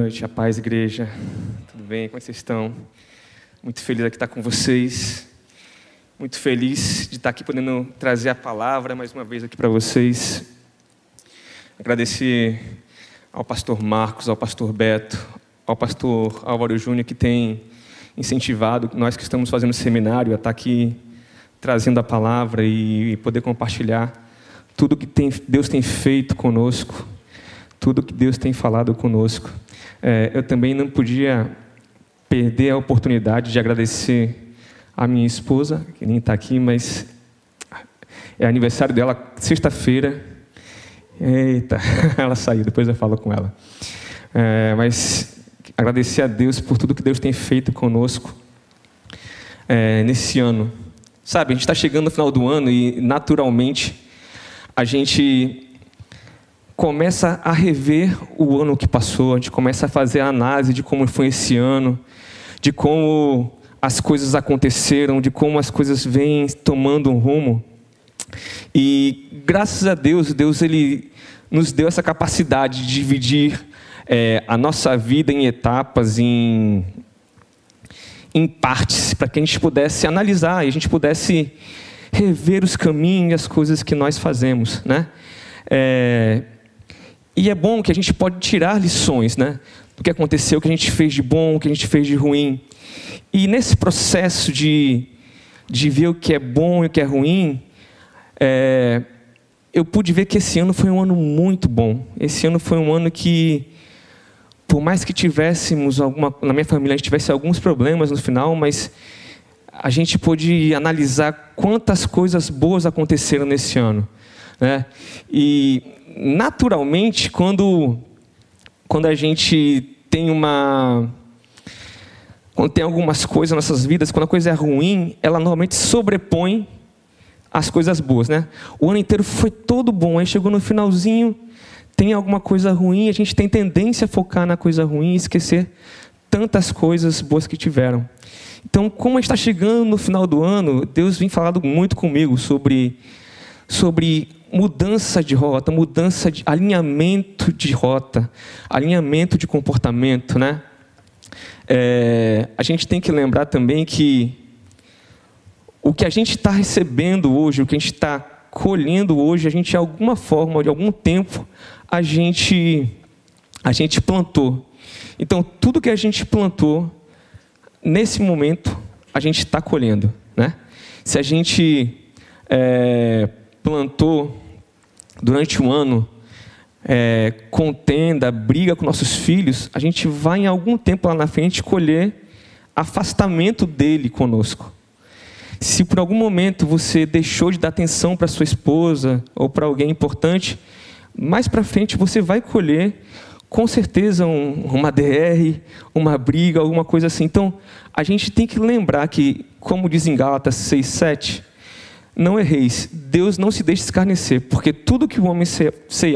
Noite, a paz, igreja. Tudo bem? Como vocês estão? Muito feliz de estar com vocês. Muito feliz de estar aqui podendo trazer a palavra mais uma vez aqui para vocês. Agradecer ao pastor Marcos, ao pastor Beto, ao pastor Álvaro Júnior que tem incentivado nós que estamos fazendo seminário a estar aqui trazendo a palavra e poder compartilhar tudo que Deus tem feito conosco, tudo que Deus tem falado conosco. É, eu também não podia perder a oportunidade de agradecer a minha esposa, que nem está aqui, mas é aniversário dela sexta-feira. Eita, ela saiu, depois eu falo com ela. É, mas agradecer a Deus por tudo que Deus tem feito conosco é, nesse ano. Sabe, a gente está chegando no final do ano e, naturalmente, a gente começa a rever o ano que passou, a gente começa a fazer a análise de como foi esse ano, de como as coisas aconteceram, de como as coisas vêm tomando um rumo. E graças a Deus, Deus ele nos deu essa capacidade de dividir é, a nossa vida em etapas, em, em partes, para que a gente pudesse analisar e a gente pudesse rever os caminhos e as coisas que nós fazemos, né? É, e é bom que a gente pode tirar lições, né? Do que aconteceu, o que a gente fez de bom, o que a gente fez de ruim. E nesse processo de, de ver o que é bom e o que é ruim, é, eu pude ver que esse ano foi um ano muito bom. Esse ano foi um ano que, por mais que tivéssemos alguma, na minha família, a gente tivesse alguns problemas no final, mas a gente pôde analisar quantas coisas boas aconteceram nesse ano. Né? E naturalmente, quando, quando a gente tem uma. Quando tem algumas coisas nas nossas vidas, quando a coisa é ruim, ela normalmente sobrepõe as coisas boas, né? O ano inteiro foi todo bom, aí chegou no finalzinho, tem alguma coisa ruim, a gente tem tendência a focar na coisa ruim e esquecer tantas coisas boas que tiveram. Então, como está chegando no final do ano, Deus vem falando muito comigo sobre, sobre mudança de rota, mudança de alinhamento de rota, alinhamento de comportamento, né? É, a gente tem que lembrar também que o que a gente está recebendo hoje, o que a gente está colhendo hoje, a gente de alguma forma, de algum tempo, a gente a gente plantou. Então tudo que a gente plantou nesse momento a gente está colhendo, né? Se a gente é, plantou durante um ano é, contenda, briga com nossos filhos, a gente vai em algum tempo lá na frente colher afastamento dele conosco. Se por algum momento você deixou de dar atenção para sua esposa ou para alguém importante, mais para frente você vai colher com certeza um, uma DR, uma briga, alguma coisa assim. Então, a gente tem que lembrar que, como diz em Gálatas 6, 7, não erreis, Deus não se deixa escarnecer, porque tudo que o homem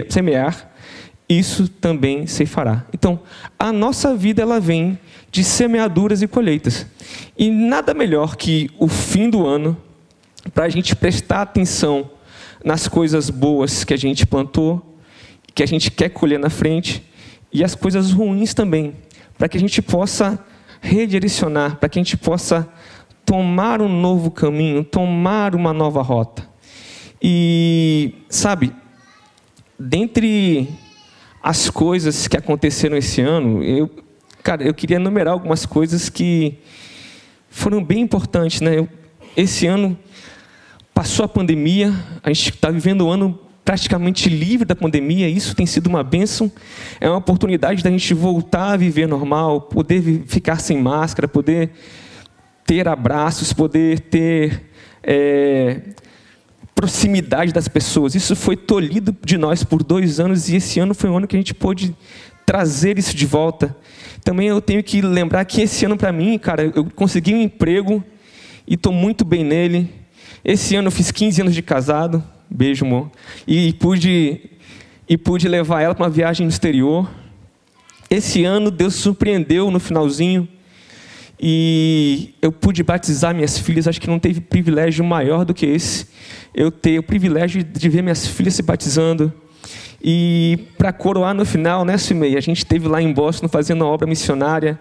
semear, isso também se fará. Então, a nossa vida ela vem de semeaduras e colheitas. E nada melhor que o fim do ano para a gente prestar atenção nas coisas boas que a gente plantou, que a gente quer colher na frente, e as coisas ruins também, para que a gente possa redirecionar, para que a gente possa tomar um novo caminho, tomar uma nova rota. E, sabe, dentre as coisas que aconteceram esse ano, eu, cara, eu queria enumerar algumas coisas que foram bem importantes, né? Eu, esse ano passou a pandemia, a gente está vivendo um ano praticamente livre da pandemia, isso tem sido uma bênção, é uma oportunidade da gente voltar a viver normal, poder ficar sem máscara, poder ter abraços, poder ter é, proximidade das pessoas. Isso foi tolhido de nós por dois anos e esse ano foi um ano que a gente pôde trazer isso de volta. Também eu tenho que lembrar que esse ano para mim, cara, eu consegui um emprego e estou muito bem nele. Esse ano eu fiz 15 anos de casado, beijo, amor, e pude e pude levar ela para uma viagem no exterior. Esse ano Deus surpreendeu no finalzinho e eu pude batizar minhas filhas. Acho que não teve privilégio maior do que esse. Eu ter o privilégio de ver minhas filhas se batizando. E para coroar no final, né, Simei? A gente teve lá em Boston fazendo uma obra missionária.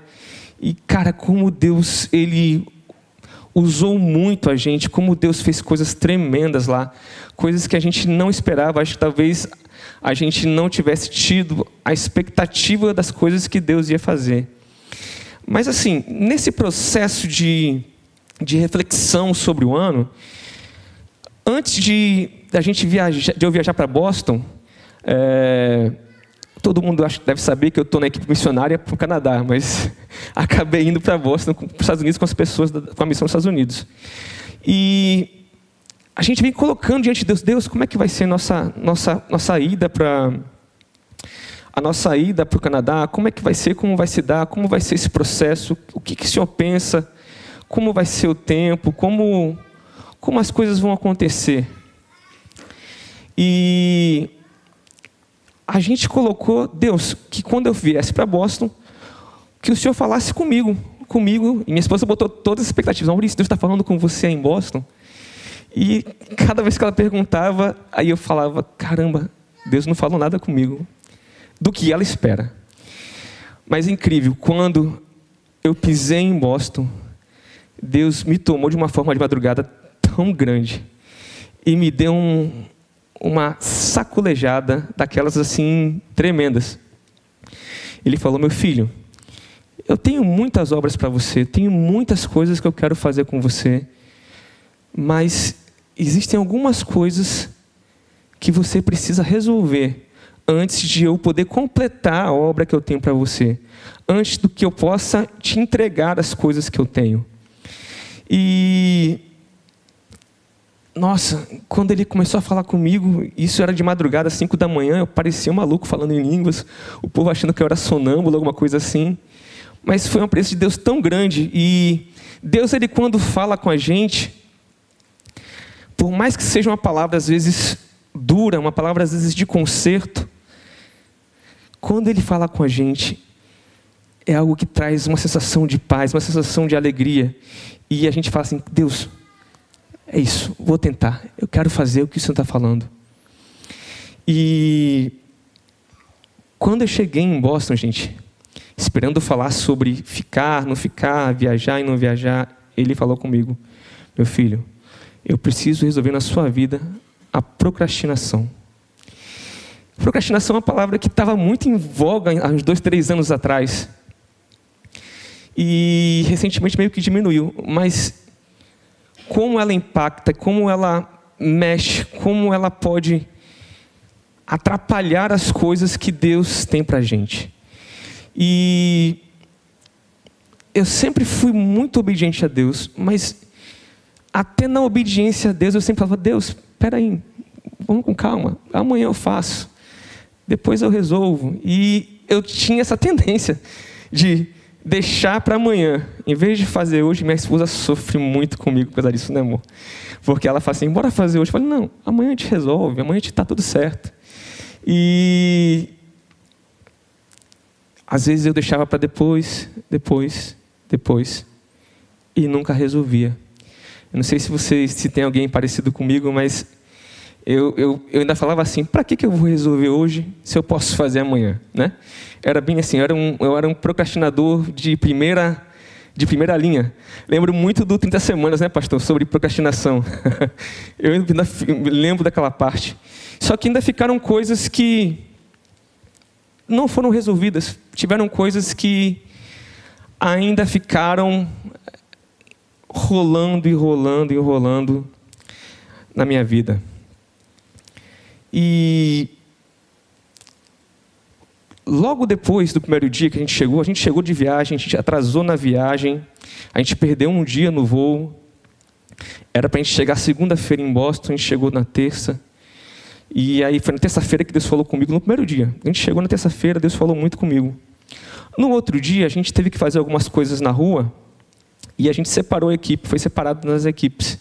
E cara, como Deus ele usou muito a gente, como Deus fez coisas tremendas lá, coisas que a gente não esperava. Acho que talvez a gente não tivesse tido a expectativa das coisas que Deus ia fazer. Mas assim, nesse processo de, de reflexão sobre o ano, antes de a gente viajar, de eu viajar para Boston, é, todo mundo deve saber que eu estou na equipe missionária para o Canadá, mas acabei indo para Boston, para os Estados Unidos, com as pessoas da, com a missão dos Estados Unidos. E a gente vem colocando diante de Deus, Deus, como é que vai ser nossa nossa nossa ida para a nossa ida para o Canadá, como é que vai ser, como vai se dar, como vai ser esse processo, o que, que o Senhor pensa, como vai ser o tempo, como, como as coisas vão acontecer. E a gente colocou, Deus, que quando eu viesse para Boston, que o Senhor falasse comigo, comigo, e minha esposa botou todas as expectativas, Maurício, Deus está falando com você em Boston. E cada vez que ela perguntava, aí eu falava, caramba, Deus não falou nada comigo do que ela espera. Mas incrível, quando eu pisei em Boston, Deus me tomou de uma forma de madrugada tão grande e me deu um, uma sacolejada daquelas assim tremendas. Ele falou: Meu filho, eu tenho muitas obras para você, tenho muitas coisas que eu quero fazer com você, mas existem algumas coisas que você precisa resolver antes de eu poder completar a obra que eu tenho para você, antes do que eu possa te entregar as coisas que eu tenho. E nossa, quando ele começou a falar comigo, isso era de madrugada, 5 da manhã, eu parecia um maluco falando em línguas, o povo achando que eu era sonâmbulo, alguma coisa assim. Mas foi um preço de Deus tão grande e Deus ele quando fala com a gente, por mais que seja uma palavra às vezes dura, uma palavra às vezes de conserto, quando ele fala com a gente, é algo que traz uma sensação de paz, uma sensação de alegria. E a gente fala assim: Deus, é isso, vou tentar, eu quero fazer o que o Senhor está falando. E quando eu cheguei em Boston, gente, esperando falar sobre ficar, não ficar, viajar e não viajar, ele falou comigo: Meu filho, eu preciso resolver na sua vida a procrastinação. Procrastinação é uma palavra que estava muito em voga há uns dois, três anos atrás. E recentemente meio que diminuiu. Mas como ela impacta, como ela mexe, como ela pode atrapalhar as coisas que Deus tem para a gente. E eu sempre fui muito obediente a Deus, mas até na obediência a Deus eu sempre falava: Deus, espera aí, vamos com calma, amanhã eu faço depois eu resolvo. E eu tinha essa tendência de deixar para amanhã. Em vez de fazer hoje, minha esposa sofre muito comigo por causa disso, né, amor? Porque ela fala assim: bora fazer hoje. Eu falo: não, amanhã a gente resolve, amanhã a gente está tudo certo. E. Às vezes eu deixava para depois, depois, depois. E nunca resolvia. Eu não sei se vocês, se tem alguém parecido comigo, mas eu, eu, eu ainda falava assim: para que, que eu vou resolver hoje se eu posso fazer amanhã? Né? Era bem assim, eu era um, eu era um procrastinador de primeira, de primeira linha. Lembro muito do 30 Semanas, né, pastor, sobre procrastinação. eu ainda lembro daquela parte. Só que ainda ficaram coisas que não foram resolvidas. Tiveram coisas que ainda ficaram rolando e rolando e rolando na minha vida. E logo depois do primeiro dia que a gente chegou, a gente chegou de viagem, a gente atrasou na viagem, a gente perdeu um dia no voo. Era para a gente chegar segunda-feira em Boston, a gente chegou na terça. E aí foi na terça-feira que Deus falou comigo, no primeiro dia. A gente chegou na terça-feira, Deus falou muito comigo. No outro dia, a gente teve que fazer algumas coisas na rua e a gente separou a equipe, foi separado nas equipes.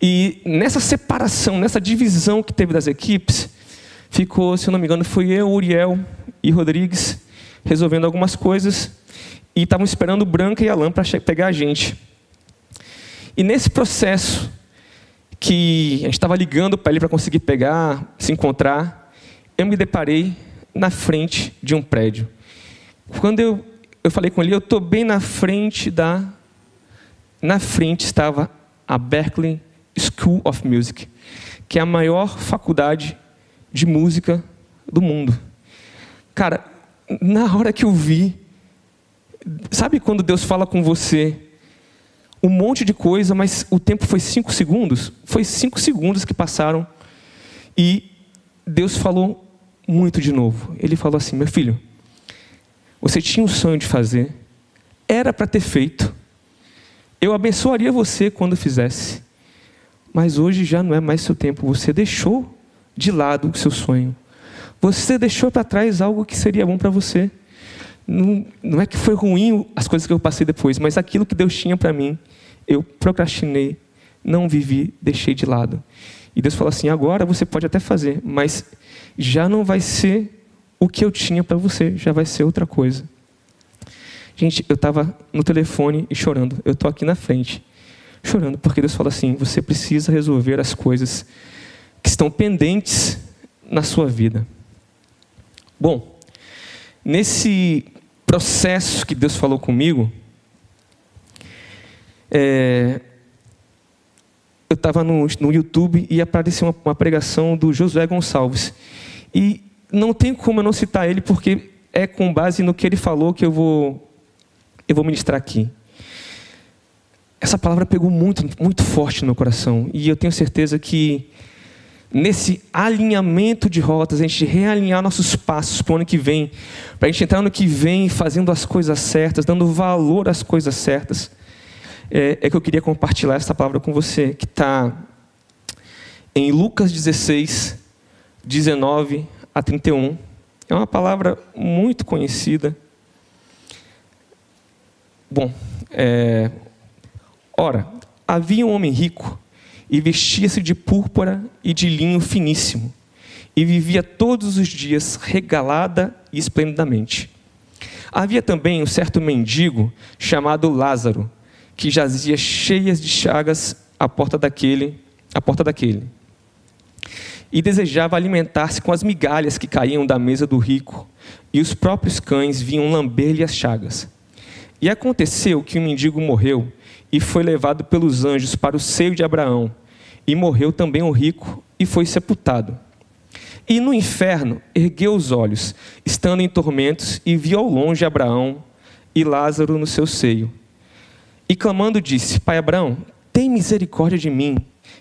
E nessa separação, nessa divisão que teve das equipes, ficou, se eu não me engano, foi eu, Uriel e Rodrigues resolvendo algumas coisas e estavam esperando o Branca e Alan para pegar a gente. E nesse processo, que a gente estava ligando para ele para conseguir pegar, se encontrar, eu me deparei na frente de um prédio. Quando eu, eu falei com ele, eu estou bem na frente da. Na frente estava a Berkeley School of Music, que é a maior faculdade de música do mundo. Cara, na hora que eu vi, sabe quando Deus fala com você um monte de coisa, mas o tempo foi cinco segundos? Foi cinco segundos que passaram e Deus falou muito de novo. Ele falou assim: meu filho, você tinha um sonho de fazer, era para ter feito, eu abençoaria você quando fizesse, mas hoje já não é mais seu tempo, você deixou de lado o seu sonho. Você deixou para trás algo que seria bom para você. Não, não é que foi ruim as coisas que eu passei depois, mas aquilo que Deus tinha para mim, eu procrastinei, não vivi, deixei de lado. E Deus falou assim: agora você pode até fazer, mas já não vai ser o que eu tinha para você, já vai ser outra coisa. Gente, eu estava no telefone e chorando. Eu estou aqui na frente, chorando, porque Deus falou assim: você precisa resolver as coisas que estão pendentes na sua vida. Bom, nesse processo que Deus falou comigo, é, eu estava no, no YouTube e apareceu uma, uma, pregação do Josué Gonçalves. E não tem como eu não citar ele, porque é com base no que ele falou que eu vou, eu vou ministrar aqui. Essa palavra pegou muito, muito forte no meu coração. E eu tenho certeza que nesse alinhamento de rotas, a gente realinhar nossos passos para o ano que vem, para a gente entrar no que vem fazendo as coisas certas, dando valor às coisas certas é, é que eu queria compartilhar essa palavra com você, que está em Lucas 16, 19 a 31. É uma palavra muito conhecida. Bom, é, ora, havia um homem rico e vestia-se de púrpura e de linho finíssimo, e vivia todos os dias regalada e esplendidamente. Havia também um certo mendigo chamado Lázaro, que jazia cheias de chagas à porta daquele, à porta daquele. E desejava alimentar-se com as migalhas que caíam da mesa do rico, e os próprios cães vinham lamber-lhe as chagas. E aconteceu que o mendigo morreu e foi levado pelos anjos para o seio de Abraão, e morreu também o rico e foi sepultado. E no inferno ergueu os olhos, estando em tormentos, e viu ao longe Abraão e Lázaro no seu seio. E clamando disse: Pai Abraão, tem misericórdia de mim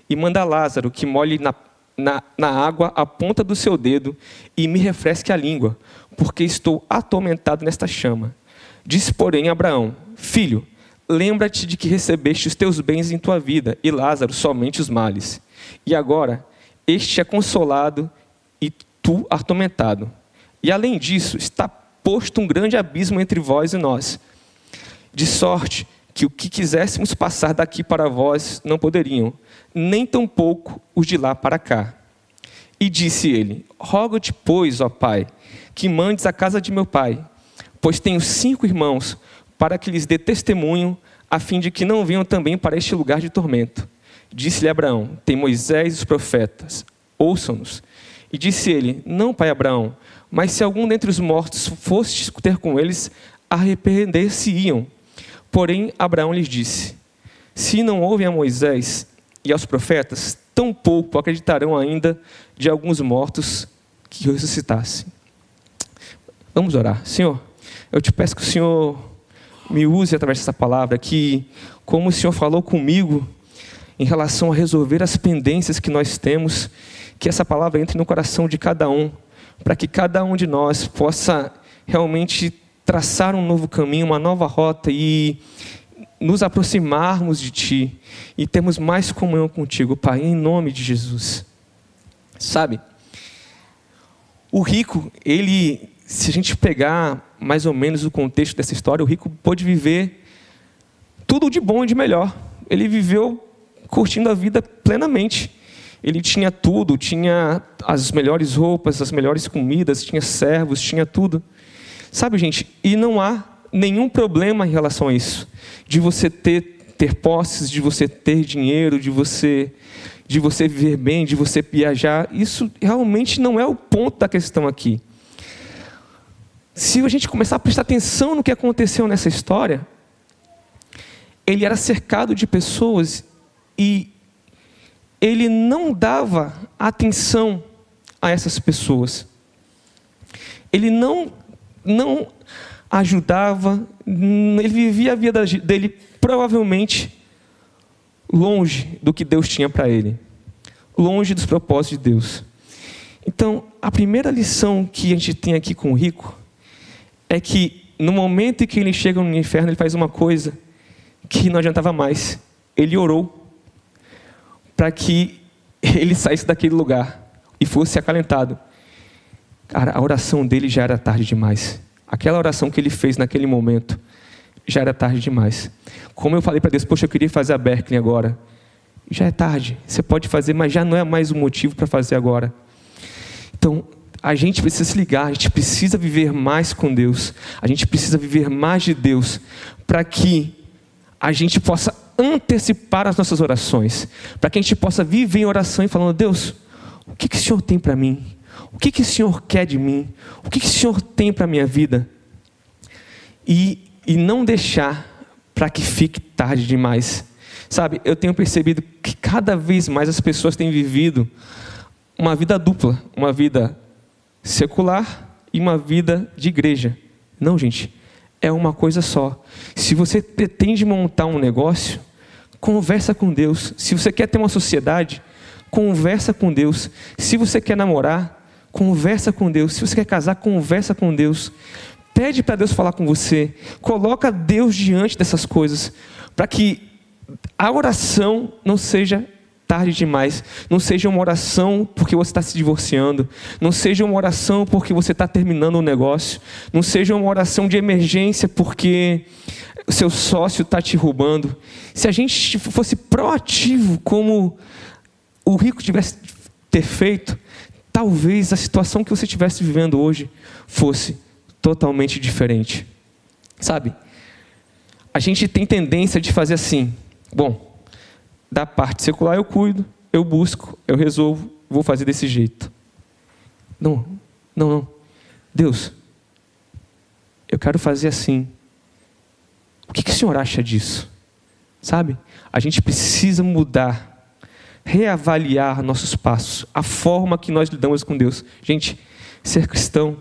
e manda Lázaro que molhe na, na, na água a ponta do seu dedo e me refresque a língua, porque estou atormentado nesta chama. Disse, porém, Abraão: Filho, lembra-te de que recebeste os teus bens em tua vida e Lázaro somente os males. E agora, este é consolado e tu atormentado. E além disso, está posto um grande abismo entre vós e nós, de sorte que o que quiséssemos passar daqui para vós não poderiam, nem tampouco os de lá para cá. E disse ele: Rogo-te, pois, ó Pai, que mandes a casa de meu pai, pois tenho cinco irmãos, para que lhes dê testemunho, a fim de que não venham também para este lugar de tormento. Disse-lhe Abraão: Tem Moisés e os profetas, ouçam-nos. E disse ele: Não, pai Abraão, mas se algum dentre os mortos fosse ter com eles, arrepender-se-iam. Porém, Abraão lhes disse: Se não ouvem a Moisés e aos profetas, tampouco acreditarão ainda de alguns mortos que ressuscitassem. Vamos orar. Senhor, eu te peço que o Senhor me use através dessa palavra, que, como o Senhor falou comigo em relação a resolver as pendências que nós temos, que essa palavra entre no coração de cada um, para que cada um de nós possa realmente traçar um novo caminho, uma nova rota e nos aproximarmos de Ti e termos mais comunhão contigo, Pai, em nome de Jesus. Sabe? O rico, ele, se a gente pegar mais ou menos o contexto dessa história, o rico pôde viver tudo de bom e de melhor. Ele viveu curtindo a vida plenamente. Ele tinha tudo, tinha as melhores roupas, as melhores comidas, tinha servos, tinha tudo. Sabe, gente, e não há nenhum problema em relação a isso. De você ter ter posses, de você ter dinheiro, de você de você viver bem, de você viajar, isso realmente não é o ponto da questão aqui. Se a gente começar a prestar atenção no que aconteceu nessa história, ele era cercado de pessoas e ele não dava atenção a essas pessoas. Ele não não ajudava, ele vivia a vida dele provavelmente longe do que Deus tinha para ele, longe dos propósitos de Deus. Então, a primeira lição que a gente tem aqui com o rico é que no momento em que ele chega no inferno, ele faz uma coisa que não adiantava mais. Ele orou para que ele saísse daquele lugar e fosse acalentado. Cara, a oração dele já era tarde demais. Aquela oração que ele fez naquele momento já era tarde demais. Como eu falei para Deus, poxa, eu queria fazer a Berkeley agora. Já é tarde, você pode fazer, mas já não é mais o motivo para fazer agora. Então, a gente precisa se ligar, a gente precisa viver mais com Deus, a gente precisa viver mais de Deus, para que a gente possa antecipar as nossas orações, para que a gente possa viver em oração e falando: Deus, o que, que o Senhor tem para mim? O que, que o Senhor quer de mim? O que, que o Senhor tem para a minha vida? E, e não deixar para que fique tarde demais. Sabe, eu tenho percebido que cada vez mais as pessoas têm vivido uma vida dupla, uma vida secular e uma vida de igreja. Não, gente, é uma coisa só. Se você pretende montar um negócio, conversa com Deus. Se você quer ter uma sociedade, conversa com Deus. Se você quer namorar, conversa com Deus. Se você quer casar, conversa com Deus. Pede para Deus falar com você. Coloca Deus diante dessas coisas, para que a oração não seja tarde demais. Não seja uma oração porque você está se divorciando. Não seja uma oração porque você está terminando um negócio. Não seja uma oração de emergência porque o seu sócio está te roubando. Se a gente fosse proativo como o rico tivesse ter feito, talvez a situação que você estivesse vivendo hoje fosse totalmente diferente. Sabe? A gente tem tendência de fazer assim. Bom, da parte secular eu cuido, eu busco, eu resolvo, vou fazer desse jeito. Não, não, não. Deus, eu quero fazer assim. O que, que o Senhor acha disso? Sabe? A gente precisa mudar, reavaliar nossos passos, a forma que nós lidamos com Deus. Gente, ser cristão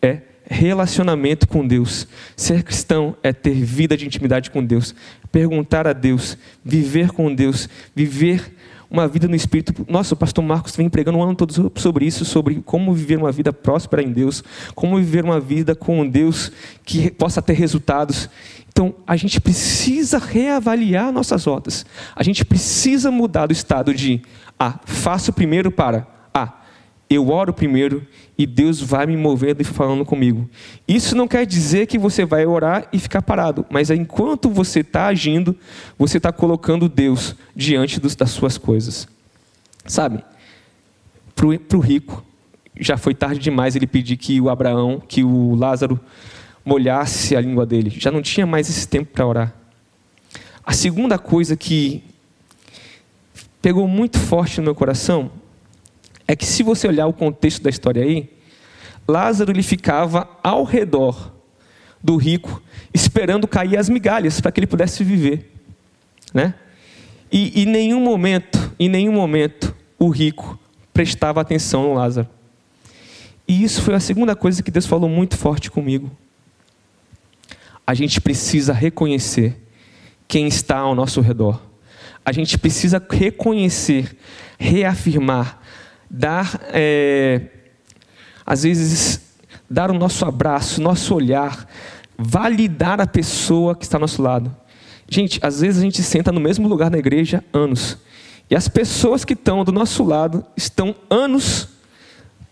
é relacionamento com Deus. Ser cristão é ter vida de intimidade com Deus, perguntar a Deus, viver com Deus, viver uma vida no Espírito. Nossa, o pastor Marcos vem pregando um ano todo sobre isso, sobre como viver uma vida próspera em Deus, como viver uma vida com Deus que possa ter resultados. Então, a gente precisa reavaliar nossas rotas. A gente precisa mudar do estado de, ah, faço primeiro para, eu oro primeiro e Deus vai me movendo e falando comigo. Isso não quer dizer que você vai orar e ficar parado, mas enquanto você está agindo, você está colocando Deus diante dos, das suas coisas. Sabe? Para o rico, já foi tarde demais ele pedir que o Abraão, que o Lázaro molhasse a língua dele. Já não tinha mais esse tempo para orar. A segunda coisa que pegou muito forte no meu coração é que se você olhar o contexto da história aí, Lázaro ele ficava ao redor do rico, esperando cair as migalhas para que ele pudesse viver, né? E em nenhum momento, em nenhum momento, o rico prestava atenção no Lázaro. E isso foi a segunda coisa que Deus falou muito forte comigo. A gente precisa reconhecer quem está ao nosso redor. A gente precisa reconhecer, reafirmar dar, é, às vezes, dar o nosso abraço, nosso olhar, validar a pessoa que está ao nosso lado. Gente, às vezes a gente senta no mesmo lugar na igreja anos E as pessoas que estão do nosso lado estão anos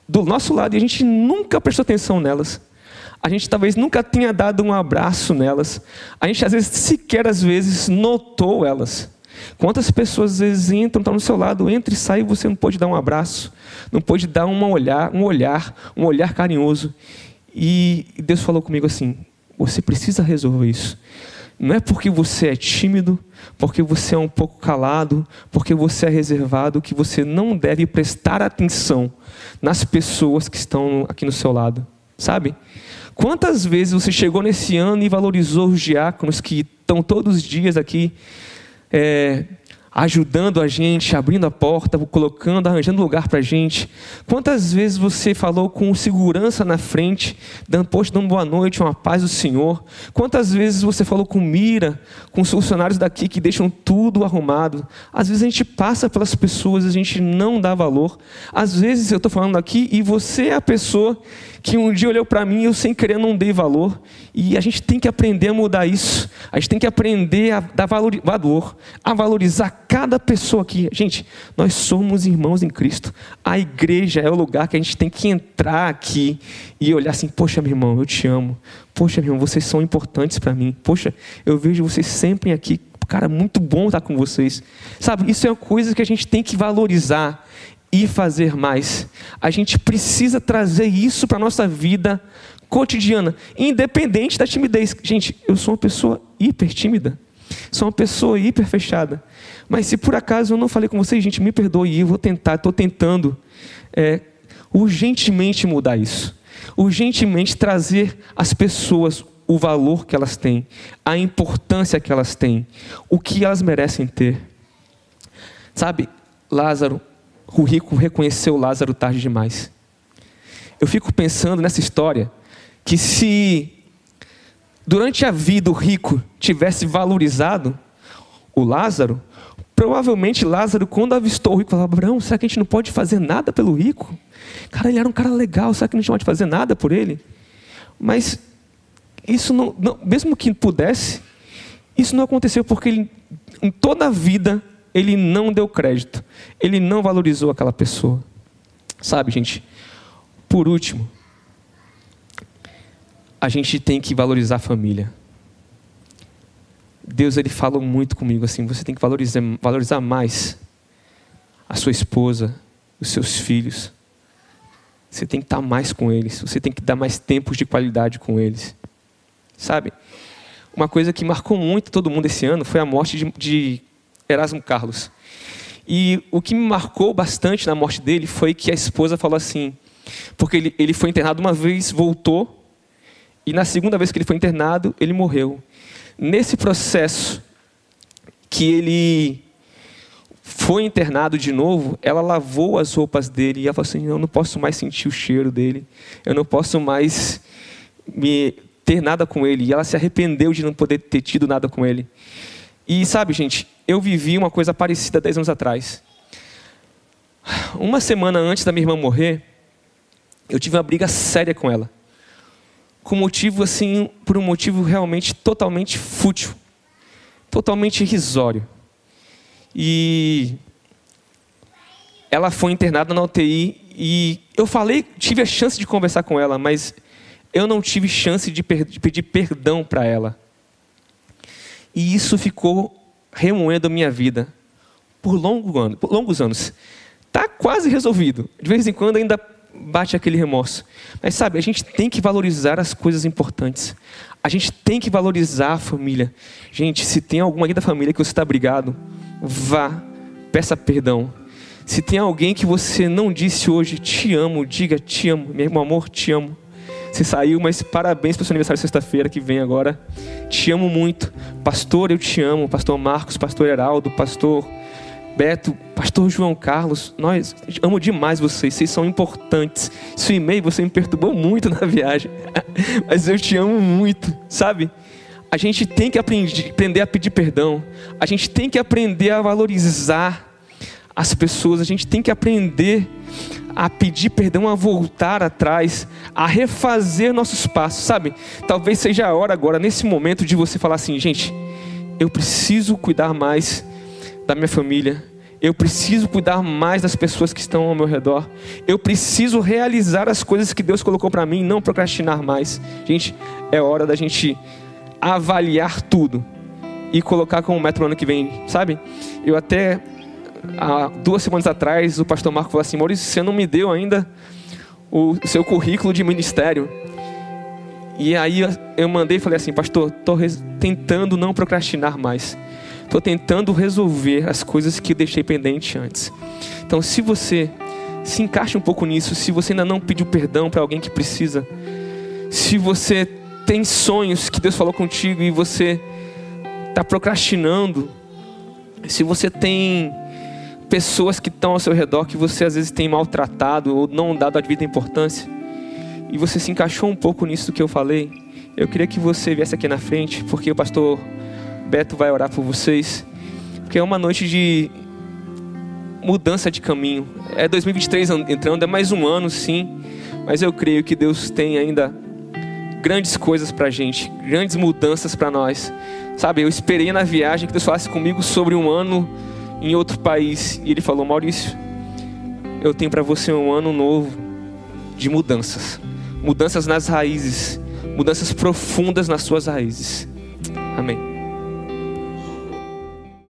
do nosso lado e a gente nunca prestou atenção nelas. A gente talvez nunca tenha dado um abraço nelas. A gente às vezes sequer às vezes notou elas. Quantas pessoas às vezes entram, estão no seu lado, entra e sai e você não pode dar um abraço, não pode dar uma olhar, um olhar, um olhar carinhoso. E Deus falou comigo assim: você precisa resolver isso. Não é porque você é tímido, porque você é um pouco calado, porque você é reservado, que você não deve prestar atenção nas pessoas que estão aqui no seu lado. Sabe? Quantas vezes você chegou nesse ano e valorizou os diáconos que estão todos os dias aqui é, ajudando a gente, abrindo a porta, colocando, arranjando lugar para a gente. Quantas vezes você falou com segurança na frente, dando, poxa, dando boa noite, uma paz do Senhor? Quantas vezes você falou com mira, com os funcionários daqui que deixam tudo arrumado? Às vezes a gente passa pelas pessoas, a gente não dá valor. Às vezes eu estou falando aqui e você é a pessoa que um dia olhou para mim e eu sem querer não dei valor. E a gente tem que aprender a mudar isso. A gente tem que aprender a dar valor, a valorizar cada pessoa aqui. Gente, nós somos irmãos em Cristo. A igreja é o lugar que a gente tem que entrar aqui e olhar assim: poxa, meu irmão, eu te amo. Poxa, meu irmão, vocês são importantes para mim. Poxa, eu vejo vocês sempre aqui. Cara, muito bom estar com vocês. Sabe, isso é uma coisa que a gente tem que valorizar e fazer mais. A gente precisa trazer isso para a nossa vida cotidiana, independente da timidez. Gente, eu sou uma pessoa hiper tímida, sou uma pessoa hiper fechada. Mas se por acaso eu não falei com vocês, gente, me perdoe, eu vou tentar, estou tentando é, urgentemente mudar isso. Urgentemente trazer às pessoas o valor que elas têm, a importância que elas têm, o que elas merecem ter. Sabe, Lázaro, o rico reconheceu Lázaro tarde demais. Eu fico pensando nessa história que se durante a vida o rico tivesse valorizado o Lázaro, provavelmente Lázaro, quando avistou o rico, falava: Abraão, será que a gente não pode fazer nada pelo rico? Cara, ele era um cara legal, será que a gente não pode fazer nada por ele? Mas isso não, não mesmo que pudesse, isso não aconteceu porque ele, em toda a vida, ele não deu crédito, ele não valorizou aquela pessoa. Sabe, gente? Por último, a gente tem que valorizar a família. Deus ele falou muito comigo assim, você tem que valorizar, valorizar mais a sua esposa, os seus filhos. Você tem que estar mais com eles, você tem que dar mais tempos de qualidade com eles. Sabe? Uma coisa que marcou muito todo mundo esse ano foi a morte de, de Erasmo Carlos. E o que me marcou bastante na morte dele foi que a esposa falou assim, porque ele, ele foi internado uma vez, voltou, e na segunda vez que ele foi internado, ele morreu. Nesse processo que ele foi internado de novo, ela lavou as roupas dele e ela falou assim: Eu não posso mais sentir o cheiro dele, eu não posso mais me ter nada com ele. E ela se arrependeu de não poder ter tido nada com ele. E sabe, gente, eu vivi uma coisa parecida dez anos atrás. Uma semana antes da minha irmã morrer, eu tive uma briga séria com ela. Com motivo assim, por um motivo realmente totalmente fútil, totalmente irrisório. E ela foi internada na UTI e eu falei, tive a chance de conversar com ela, mas eu não tive chance de, pedir perdão para ela. E isso ficou remoendo a minha vida por, longo ano, por longos anos. Está quase resolvido. De vez em quando ainda bate aquele remorso. Mas sabe, a gente tem que valorizar as coisas importantes. A gente tem que valorizar a família. Gente, se tem alguma aqui da família que você está brigado, vá, peça perdão. Se tem alguém que você não disse hoje, te amo, diga te amo, meu amor, te amo. Você saiu, mas parabéns para o seu aniversário sexta-feira que vem agora. Te amo muito. Pastor, eu te amo. Pastor Marcos, Pastor Heraldo, Pastor Beto, Pastor João Carlos. Nós amo demais vocês. Vocês são importantes. Seu e-mail você me perturbou muito na viagem. mas eu te amo muito, sabe? A gente tem que aprender a pedir perdão. A gente tem que aprender a valorizar as pessoas. A gente tem que aprender a pedir perdão, a voltar atrás, a refazer nossos passos, sabe? Talvez seja a hora agora, nesse momento, de você falar assim, gente, eu preciso cuidar mais da minha família, Eu preciso cuidar mais das pessoas que estão ao meu redor. Eu preciso realizar as coisas que Deus colocou para mim, não procrastinar mais. Gente, é hora da gente avaliar tudo e colocar como método no ano que vem, sabe? Eu até há duas semanas atrás o pastor Marco falou assim: Maurício, você não me deu ainda o seu currículo de ministério. E aí eu mandei e falei assim, pastor, estou tentando não procrastinar mais. Estou tentando resolver as coisas que deixei pendente antes. Então, se você se encaixa um pouco nisso, se você ainda não pediu perdão para alguém que precisa, se você tem sonhos que Deus falou contigo e você está procrastinando, se você tem pessoas que estão ao seu redor que você às vezes tem maltratado ou não dado a devida importância, e você se encaixou um pouco nisso que eu falei, eu queria que você viesse aqui na frente, porque o pastor Beto vai orar por vocês, porque é uma noite de mudança de caminho. É 2023 entrando, é mais um ano, sim, mas eu creio que Deus tem ainda grandes coisas para a gente, grandes mudanças para nós. Sabe, eu esperei na viagem que Deus falasse comigo sobre um ano em outro país, e Ele falou: Maurício, eu tenho para você um ano novo de mudanças mudanças nas raízes, mudanças profundas nas suas raízes. Amém.